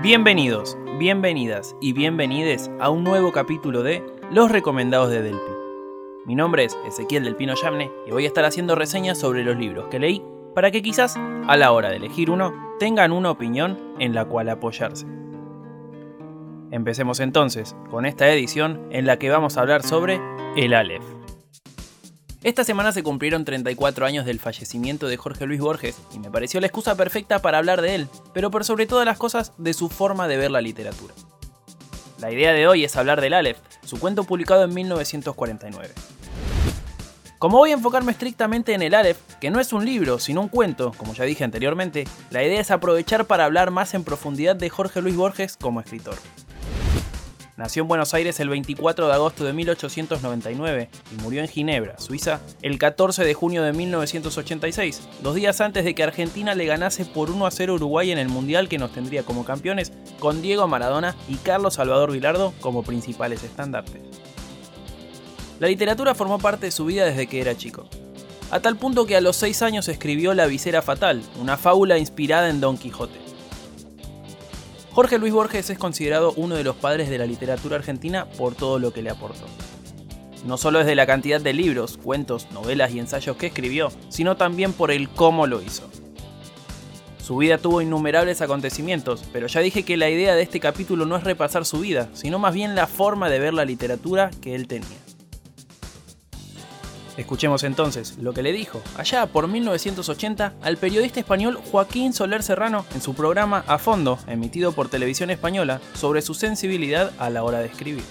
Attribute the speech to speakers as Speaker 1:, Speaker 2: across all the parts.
Speaker 1: Bienvenidos, bienvenidas y bienvenides a un nuevo capítulo de Los Recomendados de Delpi. Mi nombre es Ezequiel del Pino Yamne y voy a estar haciendo reseñas sobre los libros que leí para que quizás a la hora de elegir uno tengan una opinión en la cual apoyarse. Empecemos entonces con esta edición en la que vamos a hablar sobre el Aleph. Esta semana se cumplieron 34 años del fallecimiento de Jorge Luis Borges y me pareció la excusa perfecta para hablar de él, pero por sobre todas las cosas de su forma de ver la literatura. La idea de hoy es hablar del Aleph, su cuento publicado en 1949. Como voy a enfocarme estrictamente en el Aleph, que no es un libro, sino un cuento, como ya dije anteriormente, la idea es aprovechar para hablar más en profundidad de Jorge Luis Borges como escritor. Nació en Buenos Aires el 24 de agosto de 1899 y murió en Ginebra, Suiza, el 14 de junio de 1986, dos días antes de que Argentina le ganase por 1 a 0 Uruguay en el Mundial que nos tendría como campeones, con Diego Maradona y Carlos Salvador Vilardo como principales estandartes. La literatura formó parte de su vida desde que era chico, a tal punto que a los 6 años escribió La visera fatal, una fábula inspirada en Don Quijote. Jorge Luis Borges es considerado uno de los padres de la literatura argentina por todo lo que le aportó. No solo desde la cantidad de libros, cuentos, novelas y ensayos que escribió, sino también por el cómo lo hizo. Su vida tuvo innumerables acontecimientos, pero ya dije que la idea de este capítulo no es repasar su vida, sino más bien la forma de ver la literatura que él tenía. Escuchemos entonces lo que le dijo, allá por 1980, al periodista español Joaquín Soler Serrano en su programa A Fondo, emitido por Televisión Española, sobre su sensibilidad a la hora de escribir.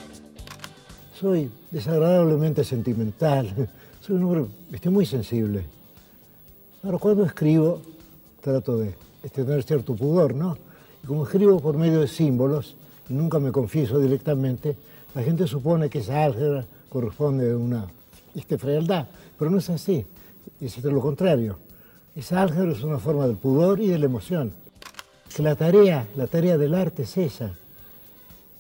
Speaker 2: Soy desagradablemente sentimental, soy un hombre estoy muy sensible. Ahora, cuando escribo, trato de tener cierto pudor, ¿no? Y como escribo por medio de símbolos, y nunca me confieso directamente, la gente supone que esa álgebra corresponde a una este, frialdad, pero no es así, es lo contrario. Esa álgebra es una forma del pudor y de la emoción. Que la tarea, la tarea del arte es esa,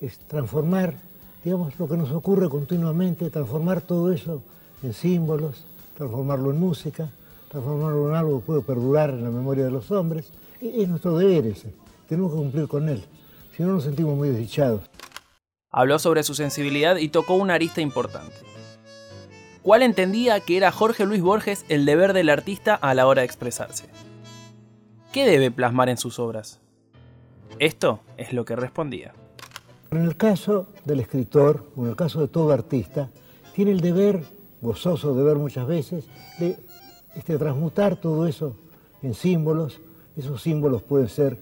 Speaker 2: es transformar, digamos, lo que nos ocurre continuamente, transformar todo eso en símbolos, transformarlo en música, transformarlo en algo que puede perdurar en la memoria de los hombres. E, es nuestro deber ese, tenemos que cumplir con él, si no nos sentimos muy desdichados.
Speaker 1: Habló sobre su sensibilidad y tocó una arista importante cual entendía que era Jorge Luis Borges el deber del artista a la hora de expresarse. ¿Qué debe plasmar en sus obras? Esto es lo que respondía.
Speaker 2: En el caso del escritor, o en el caso de todo artista, tiene el deber, gozoso de ver muchas veces, de este, transmutar todo eso en símbolos. Esos símbolos pueden ser,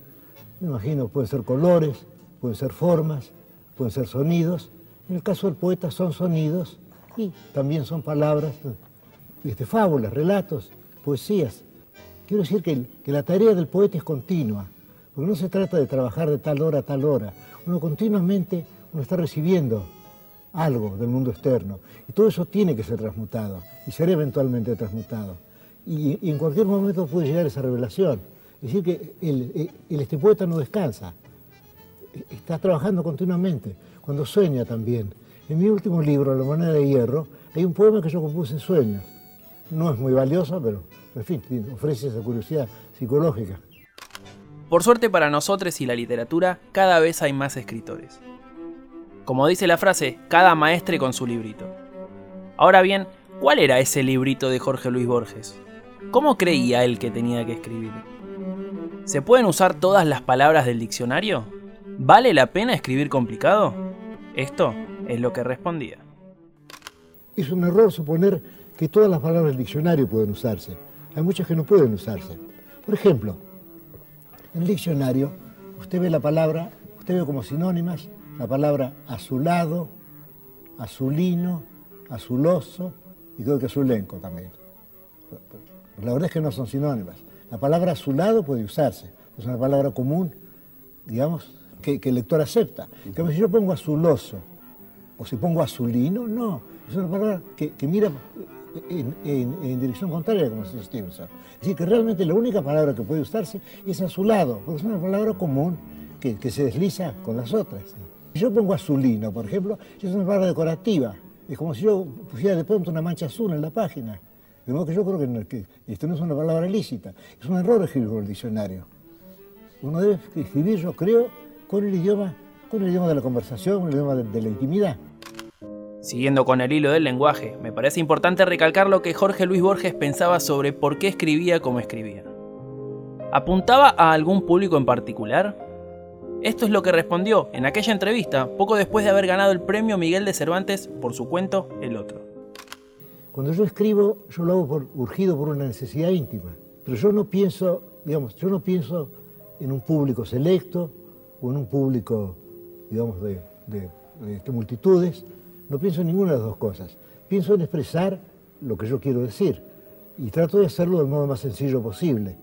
Speaker 2: me imagino, pueden ser colores, pueden ser formas, pueden ser sonidos. En el caso del poeta son sonidos y también son palabras, este, fábulas, relatos, poesías. Quiero decir que, la tarea del poeta es continua, porque no se trata de trabajar de tal hora a tal hora. Uno continuamente uno está recibiendo algo del mundo externo y todo eso tiene que ser transmutado y ser eventualmente transmutado. Y, en cualquier momento puede llegar esa revelación. Es decir, que el, el, este poeta no descansa, está trabajando continuamente, cuando sueña también. En mi último libro, La moneda de hierro, hay un poema que yo compuse en sueños. No es muy valioso, pero en fin, ofrece esa curiosidad psicológica.
Speaker 1: Por suerte para nosotros y la literatura, cada vez hay más escritores. Como dice la frase, cada maestre con su librito. Ahora bien, ¿cuál era ese librito de Jorge Luis Borges? ¿Cómo creía él que tenía que escribir? ¿Se pueden usar todas las palabras del diccionario? ¿Vale la pena escribir complicado? Esto es lo que respondía.
Speaker 2: Es un error suponer que todas las palabras del diccionario pueden usarse. Hay muchas que no pueden usarse. Por ejemplo, en el diccionario usted ve la palabra, usted ve como sinónimas la palabra azulado, azulino, azuloso y creo que azulenco también. La verdad es que no son sinónimas. La palabra azulado puede usarse, es una palabra común, digamos, que, el lector acepta. Como si yo pongo azuloso o si pongo azulino, no. Es una palabra que, mira en, dirección contraria, como dice Stevenson. Es decir, que realmente la única palabra que puede usarse es azulado, porque es una palabra común que, se desliza con las otras. Si yo pongo azulino, por ejemplo, es una palabra decorativa. Es como si yo pusiera de pronto una mancha azul en la página. De modo que yo creo que, que esto no es una palabra lícita. Es un error escribir por el diccionario. Uno debe escribir, yo creo, con el idioma, el idioma de la conversación, con el idioma de la intimidad.
Speaker 1: Siguiendo con el hilo del lenguaje, me parece importante recalcar lo que Jorge Luis Borges pensaba sobre por qué escribía como escribía. ¿Apuntaba a algún público en particular? Esto es lo que respondió en aquella entrevista, poco después de haber ganado el premio Miguel de Cervantes por su cuento El Otro.
Speaker 2: Cuando yo escribo, yo lo hago por, urgido por una necesidad íntima, pero yo no pienso, digamos, yo no pienso en un público selecto o en un público, digamos, de, de multitudes, no pienso en ninguna de las dos cosas. Pienso en expresar lo que yo quiero decir y trato de hacerlo del modo más sencillo posible.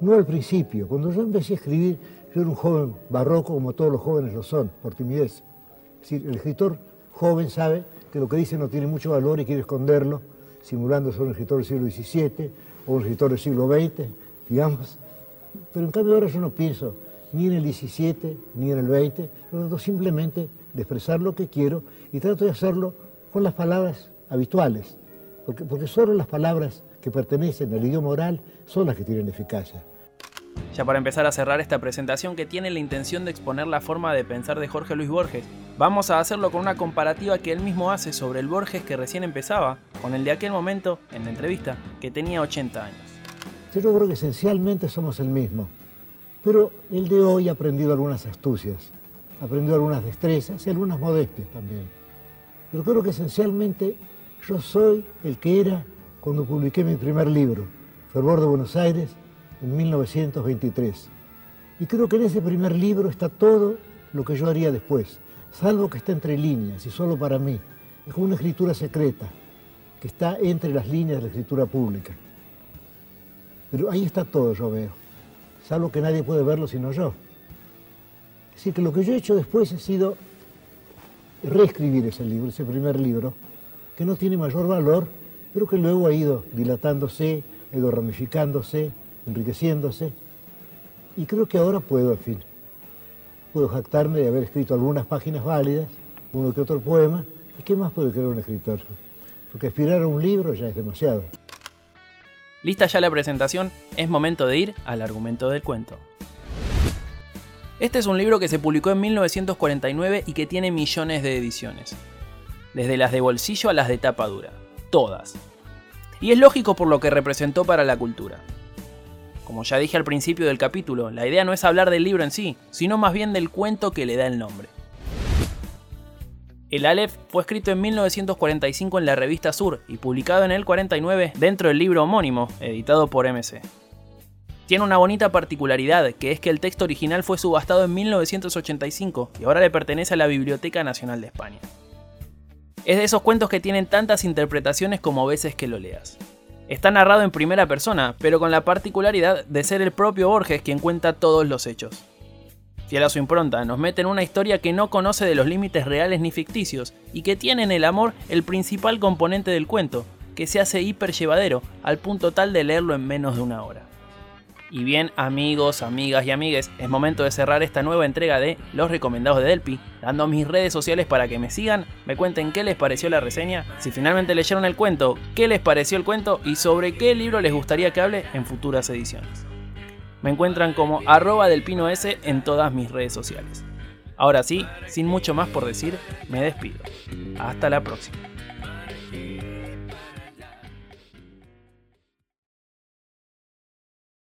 Speaker 2: No al principio. Cuando yo empecé a escribir, yo era un joven barroco como todos los jóvenes lo son, por timidez. Es decir, el escritor joven sabe que lo que dice no tiene mucho valor y quiere esconderlo, simulando ser un escritor del siglo XVII o un escritor del siglo XX, digamos. Pero en cambio ahora yo no pienso ni en el XVII ni en el XX, trato simplemente de expresar lo que quiero y trato de hacerlo con las palabras habituales, porque, porque solo las palabras que pertenecen al idioma oral son las que tienen eficacia.
Speaker 1: Ya para empezar a cerrar esta presentación que tiene la intención de exponer la forma de pensar de Jorge Luis Borges, vamos a hacerlo con una comparativa que él mismo hace sobre el Borges que recién empezaba, con el de aquel momento, en la entrevista, que tenía 80 años.
Speaker 2: Yo creo que esencialmente somos el mismo, pero el de hoy ha aprendido algunas astucias, ha aprendido algunas destrezas y algunas modestias también. Pero creo que esencialmente yo soy el que era cuando publiqué mi primer libro, Fervor de Buenos Aires, en 1923. Y creo que en ese primer libro está todo lo que yo haría después, salvo que está entre líneas y solo para mí. Es como una escritura secreta que está entre las líneas de la escritura pública. Pero ahí está todo, yo veo, salvo que nadie puede verlo sino yo. Así que lo que yo he hecho después ha sido reescribir ese libro, ese primer libro, que no tiene mayor valor, pero que luego ha ido dilatándose, ha ido ramificándose, enriqueciéndose. Y creo que ahora puedo, en fin, puedo jactarme de haber escrito algunas páginas válidas, uno que otro poema. ¿Y qué más puede creer un escritor? Porque aspirar a un libro ya es demasiado.
Speaker 1: Lista ya la presentación, es momento de ir al argumento del cuento. Este es un libro que se publicó en 1949 y que tiene millones de ediciones. Desde las de bolsillo a las de tapa dura. Todas. Y es lógico por lo que representó para la cultura. Como ya dije al principio del capítulo, la idea no es hablar del libro en sí, sino más bien del cuento que le da el nombre. El Aleph fue escrito en 1945 en la revista Sur y publicado en el 49 dentro del libro homónimo, editado por MC. Tiene una bonita particularidad, que es que el texto original fue subastado en 1985 y ahora le pertenece a la Biblioteca Nacional de España. Es de esos cuentos que tienen tantas interpretaciones como veces que lo leas. Está narrado en primera persona, pero con la particularidad de ser el propio Borges quien cuenta todos los hechos. Fiel a su impronta, nos mete en una historia que no conoce de los límites reales ni ficticios y que tiene en el amor el principal componente del cuento, que se hace hiper llevadero al punto tal de leerlo en menos de una hora. Y bien, amigos, amigas y amigues, es momento de cerrar esta nueva entrega de Los Recomendados de Delpi, dando mis redes sociales para que me sigan, me cuenten qué les pareció la reseña, si finalmente leyeron el cuento, qué les pareció el cuento y sobre qué libro les gustaría que hable en futuras ediciones. Me encuentran como arroba delpino S en todas mis redes sociales. Ahora sí, sin mucho más por decir, me despido. Hasta la próxima.